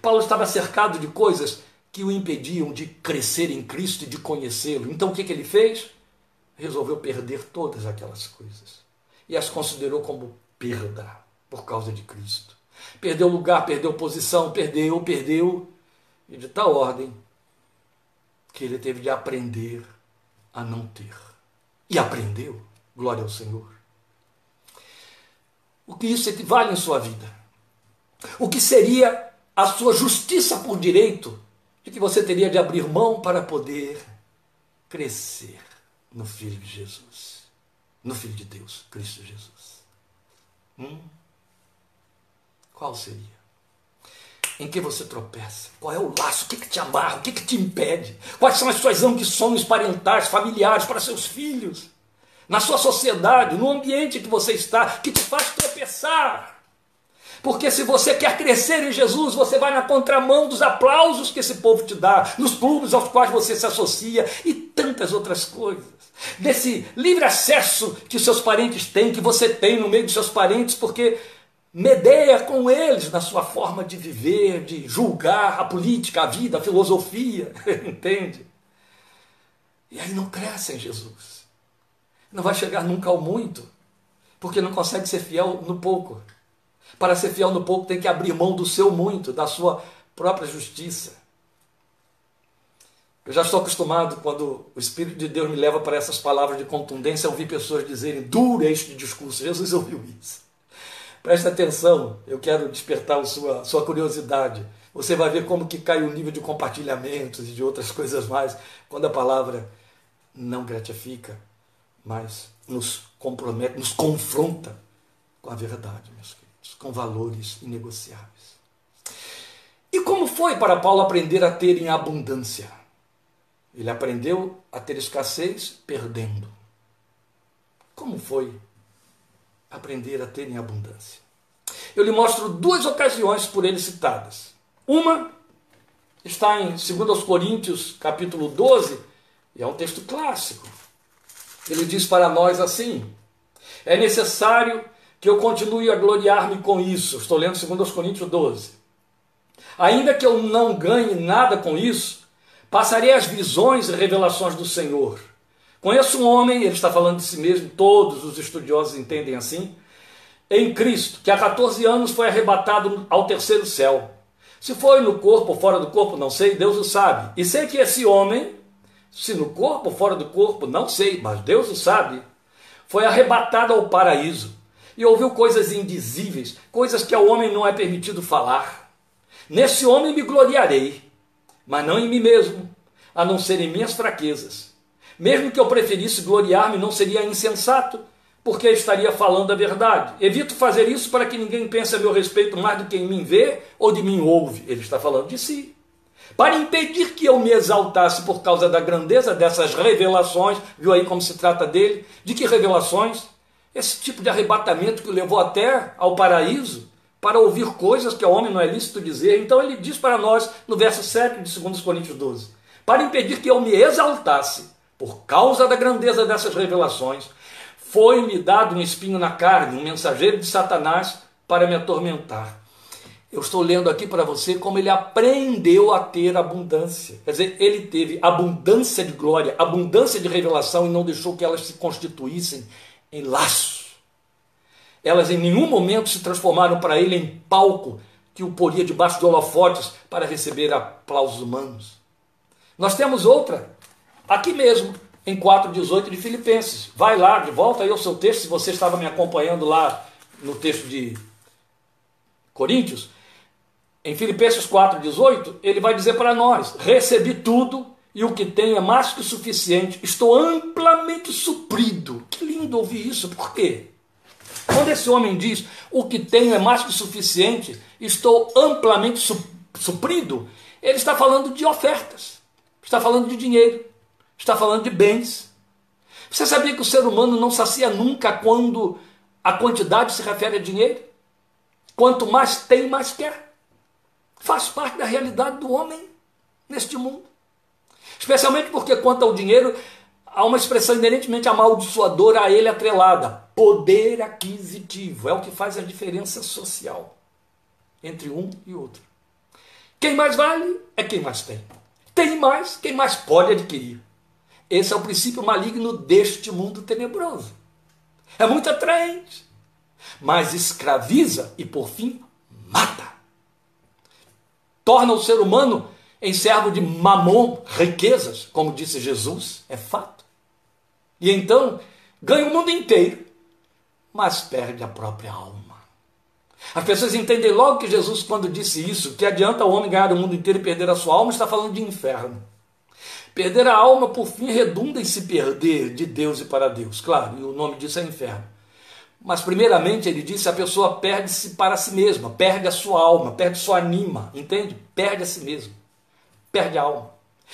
Paulo estava cercado de coisas que o impediam de crescer em Cristo e de conhecê-lo. Então o que, que ele fez? Resolveu perder todas aquelas coisas e as considerou como perda por causa de Cristo. Perdeu lugar, perdeu posição, perdeu, perdeu, e de tal ordem que ele teve de aprender a não ter. E aprendeu, glória ao Senhor. O que isso equivale em sua vida? O que seria a sua justiça por direito de que você teria de abrir mão para poder crescer no Filho de Jesus? No Filho de Deus, Cristo Jesus. Hum? Qual seria? Em que você tropeça? Qual é o laço? O que, que te amarra? O que, que te impede? Quais são as suas ambições parentais, familiares, para seus filhos? Na sua sociedade, no ambiente que você está, que te faz tropeçar? Porque se você quer crescer em Jesus, você vai na contramão dos aplausos que esse povo te dá, nos clubes aos quais você se associa e tantas outras coisas desse livre acesso que seus parentes têm, que você tem no meio dos seus parentes, porque medeia com eles na sua forma de viver, de julgar a política, a vida, a filosofia, [LAUGHS] entende? E aí não cresce em Jesus. Não vai chegar nunca ao muito, porque não consegue ser fiel no pouco. Para ser fiel no pouco, tem que abrir mão do seu muito, da sua própria justiça. Eu já estou acostumado, quando o Espírito de Deus me leva para essas palavras de contundência, a ouvir pessoas dizerem: duro é este discurso. Jesus ouviu isso. Preste atenção, eu quero despertar a sua, sua curiosidade. Você vai ver como que cai o nível de compartilhamentos e de outras coisas mais, quando a palavra não gratifica, mas nos compromete, nos confronta com a verdade, meus queridos, com valores inegociáveis. E como foi para Paulo aprender a ter em abundância? Ele aprendeu a ter escassez perdendo. Como foi aprender a ter em abundância? Eu lhe mostro duas ocasiões por ele citadas. Uma está em 2 Coríntios, capítulo 12, e é um texto clássico. Ele diz para nós assim: É necessário que eu continue a gloriar-me com isso. Estou lendo 2 Coríntios 12. Ainda que eu não ganhe nada com isso, Passarei as visões e revelações do Senhor. Conheço um homem, ele está falando de si mesmo, todos os estudiosos entendem assim, em Cristo, que há 14 anos foi arrebatado ao terceiro céu. Se foi no corpo ou fora do corpo, não sei, Deus o sabe. E sei que esse homem, se no corpo ou fora do corpo, não sei, mas Deus o sabe, foi arrebatado ao paraíso e ouviu coisas indizíveis, coisas que ao homem não é permitido falar. Nesse homem me gloriarei mas não em mim mesmo, a não ser em minhas fraquezas. Mesmo que eu preferisse gloriar-me, não seria insensato, porque estaria falando a verdade. Evito fazer isso para que ninguém pense a meu respeito mais do que em mim vê ou de mim ouve. Ele está falando de si. Para impedir que eu me exaltasse por causa da grandeza dessas revelações, viu aí como se trata dele? De que revelações? Esse tipo de arrebatamento que o levou até ao paraíso, para ouvir coisas que ao homem não é lícito dizer. Então ele diz para nós, no verso 7 de 2 Coríntios 12: Para impedir que eu me exaltasse por causa da grandeza dessas revelações, foi-me dado um espinho na carne, um mensageiro de Satanás para me atormentar. Eu estou lendo aqui para você como ele aprendeu a ter abundância. Quer dizer, ele teve abundância de glória, abundância de revelação e não deixou que elas se constituíssem em laço. Elas em nenhum momento se transformaram para ele em palco que o poria debaixo de holofotes para receber aplausos humanos. Nós temos outra, aqui mesmo, em 4,18 de Filipenses. Vai lá, de volta aí ao seu texto, se você estava me acompanhando lá no texto de Coríntios. Em Filipenses 4,18, ele vai dizer para nós: recebi tudo e o que tenho é mais que suficiente, estou amplamente suprido. Que lindo ouvir isso, por quê? Quando esse homem diz o que tenho é mais que suficiente, estou amplamente suprido, ele está falando de ofertas, está falando de dinheiro, está falando de bens. Você sabia que o ser humano não sacia nunca quando a quantidade se refere a dinheiro? Quanto mais tem, mais quer. Faz parte da realidade do homem neste mundo. Especialmente porque, quanto ao dinheiro, há uma expressão inerentemente amaldiçoadora a ele atrelada: poder aquisitivo. É o que faz a diferença social entre um e outro. Quem mais vale é quem mais tem. Tem mais, quem mais pode adquirir. Esse é o princípio maligno deste mundo tenebroso. É muito atraente, mas escraviza e, por fim, mata. Torna o ser humano em servo de mamon, riquezas, como disse Jesus, é fato. E então ganha o mundo inteiro, mas perde a própria alma. As pessoas entendem logo que Jesus, quando disse isso, que adianta o homem ganhar o mundo inteiro e perder a sua alma, está falando de inferno. Perder a alma, por fim, redunda em se perder de Deus e para Deus. Claro, e o nome disso é inferno. Mas, primeiramente, ele disse: a pessoa perde-se para si mesma, perde a sua alma, perde sua anima, entende? Perde a si mesmo, perde a alma.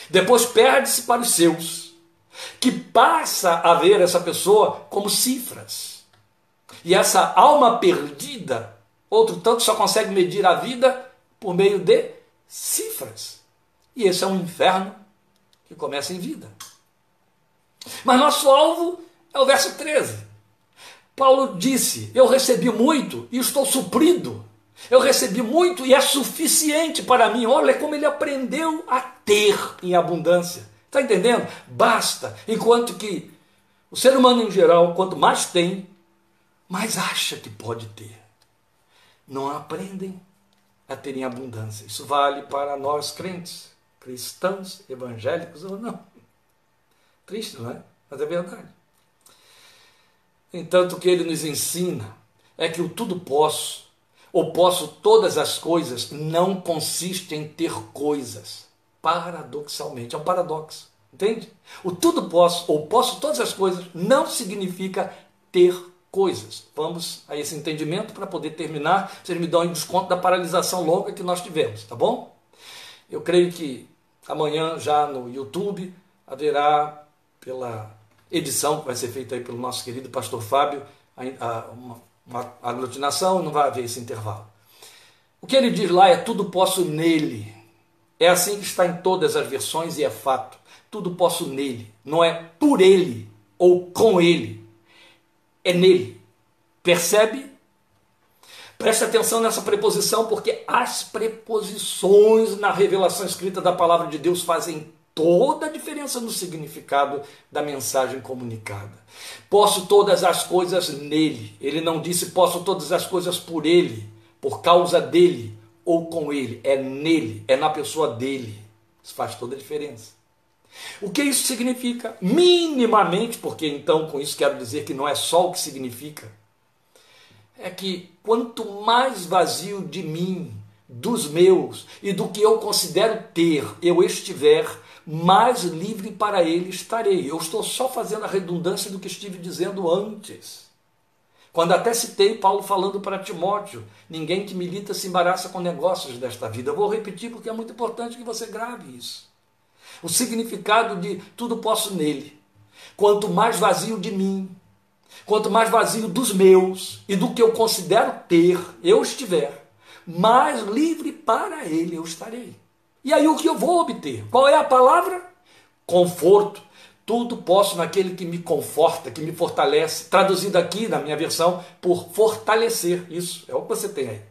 Depois perde-se para os seus, que passa a ver essa pessoa como cifras. E essa alma perdida, outro tanto só consegue medir a vida por meio de cifras. E esse é um inferno que começa em vida. Mas nosso alvo é o verso 13. Paulo disse: Eu recebi muito e estou suprido. Eu recebi muito e é suficiente para mim. Olha como ele aprendeu a ter em abundância. Está entendendo? Basta. Enquanto que o ser humano em geral, quanto mais tem, mais acha que pode ter. Não aprendem a ter em abundância. Isso vale para nós crentes cristãos, evangélicos ou não. Triste, não é? Mas é verdade. Entanto, o que ele nos ensina é que o tudo posso, ou posso todas as coisas, não consiste em ter coisas. Paradoxalmente, é um paradoxo. Entende? O tudo posso, ou posso todas as coisas, não significa ter coisas. Vamos a esse entendimento para poder terminar. Vocês me dão um desconto da paralisação longa que nós tivemos, tá bom? Eu creio que amanhã já no YouTube haverá pela edição que vai ser feita aí pelo nosso querido pastor Fábio, uma, uma aglutinação, não vai haver esse intervalo. O que ele diz lá é tudo posso nele. É assim que está em todas as versões e é fato. Tudo posso nele. Não é por ele ou com ele. É nele. Percebe? Preste atenção nessa preposição, porque as preposições na revelação escrita da palavra de Deus fazem toda a diferença no significado da mensagem comunicada. Posso todas as coisas nele. Ele não disse posso todas as coisas por ele, por causa dele ou com ele. É nele, é na pessoa dele. Isso faz toda a diferença. O que isso significa? Minimamente, porque então com isso quero dizer que não é só o que significa, é que quanto mais vazio de mim, dos meus e do que eu considero ter eu estiver, mais livre para ele estarei. Eu estou só fazendo a redundância do que estive dizendo antes. Quando até citei Paulo falando para Timóteo: ninguém que milita se embaraça com negócios desta vida. Eu vou repetir porque é muito importante que você grave isso. O significado de tudo posso nele. Quanto mais vazio de mim, quanto mais vazio dos meus e do que eu considero ter, eu estiver, mais livre para ele eu estarei. E aí o que eu vou obter? Qual é a palavra? Conforto. Tudo posso naquele que me conforta, que me fortalece. Traduzido aqui na minha versão por fortalecer. Isso é o que você tem aí.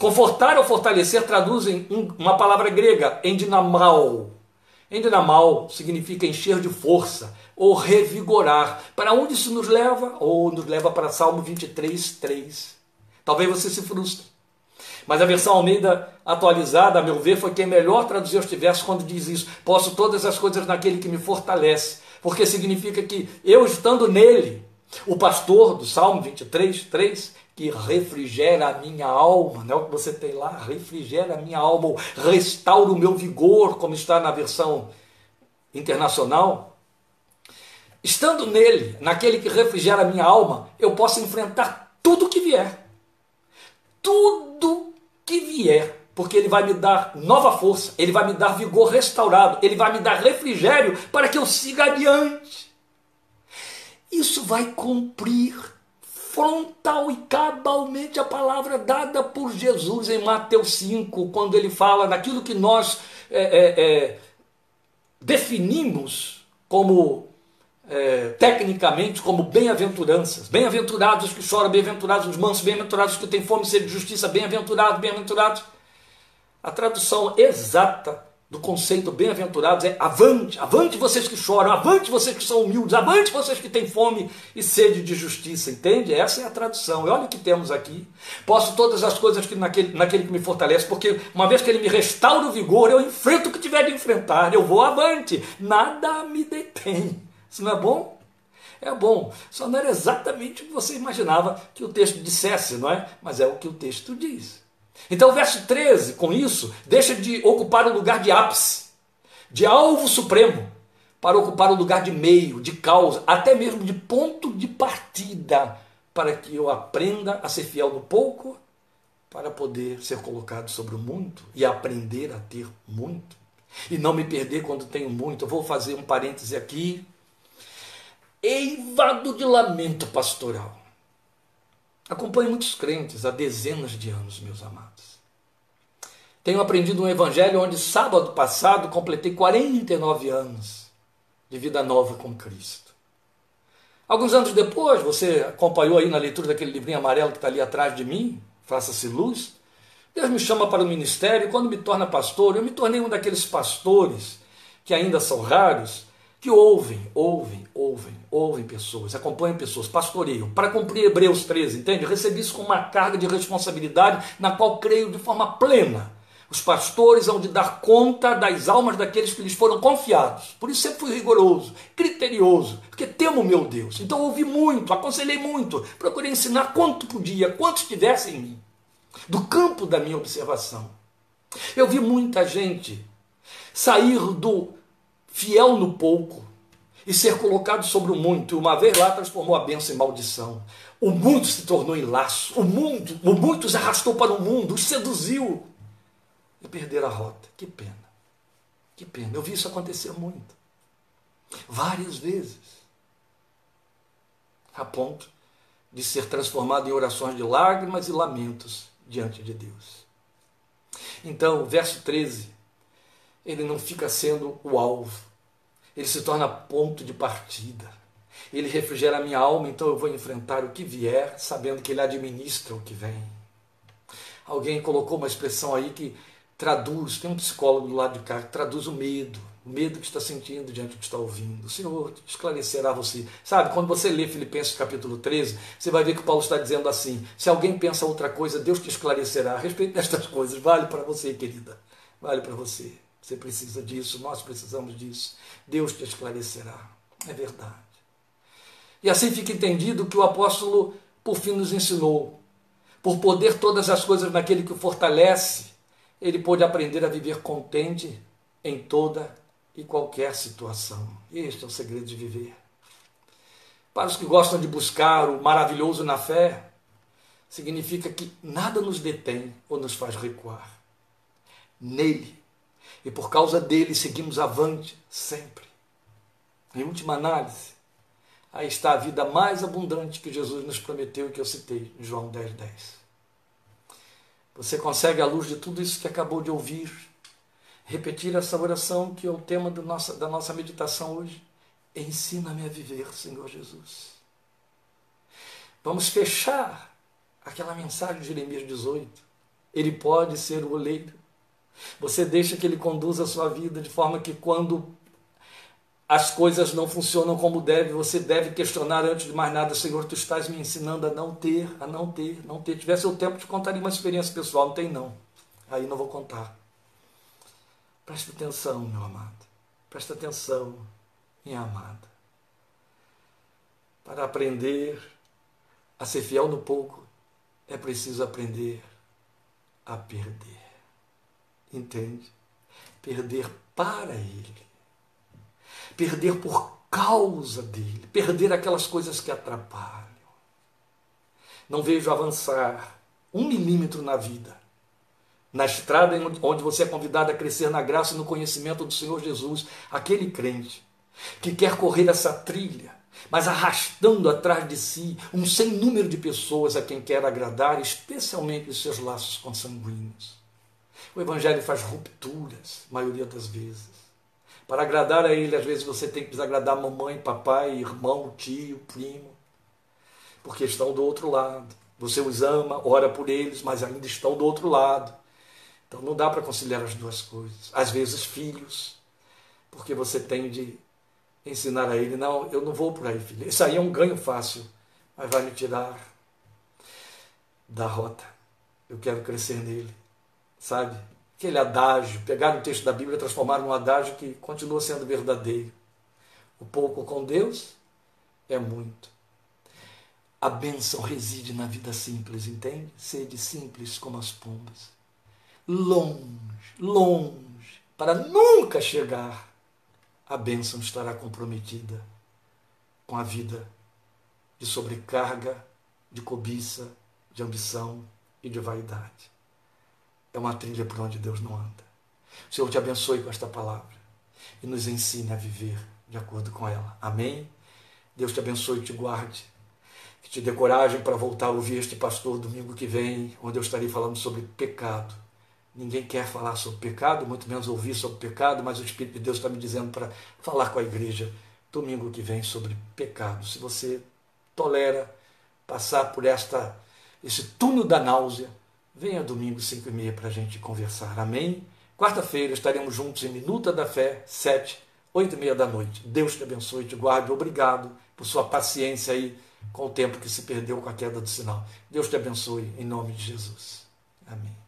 Confortar ou fortalecer traduzem uma palavra grega, endinamal. Endinamal significa encher de força ou revigorar. Para onde isso nos leva? Ou nos leva para Salmo 23, 3. Talvez você se frustre. Mas a versão Almeida atualizada, a meu ver, foi quem melhor traduziu os versos quando diz isso. Posso todas as coisas naquele que me fortalece. Porque significa que eu estando nele, o pastor do Salmo 23, 3, que refrigera a minha alma, não é o que você tem lá? Refrigera a minha alma, ou restaura o meu vigor, como está na versão internacional. Estando nele, naquele que refrigera a minha alma, eu posso enfrentar tudo que vier. Tudo que vier, porque ele vai me dar nova força, ele vai me dar vigor restaurado, ele vai me dar refrigério para que eu siga adiante. Isso vai cumprir frontal e cabalmente a palavra dada por Jesus em Mateus 5, quando ele fala daquilo que nós é, é, é, definimos como é, tecnicamente como bem-aventuranças. Bem-aventurados os que choram, bem-aventurados os mansos, bem-aventurados os que têm fome e sede de justiça, bem-aventurados, bem-aventurados. A tradução exata do conceito bem-aventurados é avante, avante vocês que choram, avante vocês que são humildes, avante vocês que têm fome e sede de justiça, entende? Essa é a tradução. E olha o que temos aqui. Posso todas as coisas que naquele, naquele que me fortalece, porque uma vez que ele me restaura o vigor, eu enfrento o que tiver de enfrentar, eu vou avante, nada me detém. Isso não é bom? É bom, só não era exatamente o que você imaginava que o texto dissesse, não é? Mas é o que o texto diz. Então o verso 13, com isso, deixa de ocupar o lugar de ápice, de alvo supremo, para ocupar o lugar de meio, de causa, até mesmo de ponto de partida, para que eu aprenda a ser fiel no pouco, para poder ser colocado sobre o muito e aprender a ter muito. E não me perder quando tenho muito. Eu vou fazer um parêntese aqui eivado de lamento pastoral. Acompanho muitos crentes há dezenas de anos, meus amados. Tenho aprendido um evangelho onde sábado passado completei 49 anos de vida nova com Cristo. Alguns anos depois, você acompanhou aí na leitura daquele livrinho amarelo que está ali atrás de mim, Faça-se Luz. Deus me chama para o ministério e quando me torna pastor, eu me tornei um daqueles pastores que ainda são raros, que ouvem, ouvem, ouvem, ouvem pessoas, acompanham pessoas, pastoreiam, para cumprir Hebreus 13, entende? Eu recebi isso com uma carga de responsabilidade na qual creio de forma plena. Os pastores hão de dar conta das almas daqueles que lhes foram confiados. Por isso sempre fui rigoroso, criterioso, porque temo meu Deus. Então ouvi muito, aconselhei muito, procurei ensinar quanto podia, quanto estivesse em mim, do campo da minha observação. Eu vi muita gente sair do fiel no pouco e ser colocado sobre o muito. Uma vez lá transformou a bênção em maldição. O mundo se tornou em laço. O mundo, o muito os arrastou para o mundo, os seduziu e perderam a rota. Que pena. Que pena. Eu vi isso acontecer muito. Várias vezes. A ponto de ser transformado em orações de lágrimas e lamentos diante de Deus. Então, verso 13 ele não fica sendo o alvo. Ele se torna ponto de partida. Ele refrigera a minha alma, então eu vou enfrentar o que vier, sabendo que ele administra o que vem. Alguém colocou uma expressão aí que traduz, tem um psicólogo do lado de cá que traduz o medo, o medo que está sentindo diante do que está ouvindo. O Senhor esclarecerá você. Sabe, quando você lê Filipenses capítulo 13, você vai ver que Paulo está dizendo assim: se alguém pensa outra coisa, Deus te esclarecerá a respeito destas coisas. Vale para você, querida. Vale para você. Você precisa disso, nós precisamos disso. Deus te esclarecerá. É verdade. E assim fica entendido que o apóstolo, por fim, nos ensinou. Por poder todas as coisas naquele que o fortalece, ele pôde aprender a viver contente em toda e qualquer situação. Este é o segredo de viver. Para os que gostam de buscar o maravilhoso na fé, significa que nada nos detém ou nos faz recuar. Nele, e por causa dele, seguimos avante sempre. Em última análise, aí está a vida mais abundante que Jesus nos prometeu e que eu citei em João 10, 10. Você consegue, à luz de tudo isso que acabou de ouvir, repetir essa oração que é o tema nossa, da nossa meditação hoje? Ensina-me a viver, Senhor Jesus. Vamos fechar aquela mensagem de Jeremias 18. Ele pode ser o oleiro. Você deixa que ele conduza a sua vida de forma que quando as coisas não funcionam como deve, você deve questionar antes de mais nada, Senhor, tu estás me ensinando a não ter, a não ter, não ter. Tivesse o tempo de contar uma experiência pessoal, não tem não. Aí não vou contar. Preste atenção, meu amado. Preste atenção, minha amada. Para aprender a ser fiel no pouco, é preciso aprender a perder. Entende? Perder para Ele. Perder por causa dele. Perder aquelas coisas que atrapalham. Não vejo avançar um milímetro na vida. Na estrada onde você é convidado a crescer na graça e no conhecimento do Senhor Jesus, aquele crente que quer correr essa trilha, mas arrastando atrás de si um sem número de pessoas a quem quer agradar, especialmente os seus laços consanguíneos. O Evangelho faz rupturas, maioria das vezes. Para agradar a ele, às vezes você tem que desagradar mamãe, papai, irmão, tio, primo, porque estão do outro lado. Você os ama, ora por eles, mas ainda estão do outro lado. Então não dá para conciliar as duas coisas. Às vezes, filhos, porque você tem de ensinar a ele: não, eu não vou por aí, filho. Isso aí é um ganho fácil, mas vai me tirar da rota. Eu quero crescer nele, sabe? Aquele adágio, pegar o texto da Bíblia e transformar num adágio que continua sendo verdadeiro. O pouco com Deus é muito. A bênção reside na vida simples, entende? Sede simples como as pombas. Longe, longe, para nunca chegar a bênção estará comprometida com a vida de sobrecarga, de cobiça, de ambição e de vaidade. É uma trilha por onde Deus não anda. O Senhor te abençoe com esta palavra e nos ensine a viver de acordo com ela. Amém? Deus te abençoe e te guarde. Que te dê coragem para voltar a ouvir este pastor domingo que vem, onde eu estarei falando sobre pecado Ninguém quer falar sobre pecado, muito menos ouvir sobre pecado, mas o Espírito de Deus está me dizendo para falar com a igreja domingo que vem sobre pecado. Se você tolera passar por esta esse túnel da náusea, venha domingo 5 e meia para a gente conversar. Amém? Quarta-feira estaremos juntos em Minuta da Fé, 7, 8 e meia da noite. Deus te abençoe te guarde. Obrigado por sua paciência aí com o tempo que se perdeu com a queda do sinal. Deus te abençoe em nome de Jesus. Amém.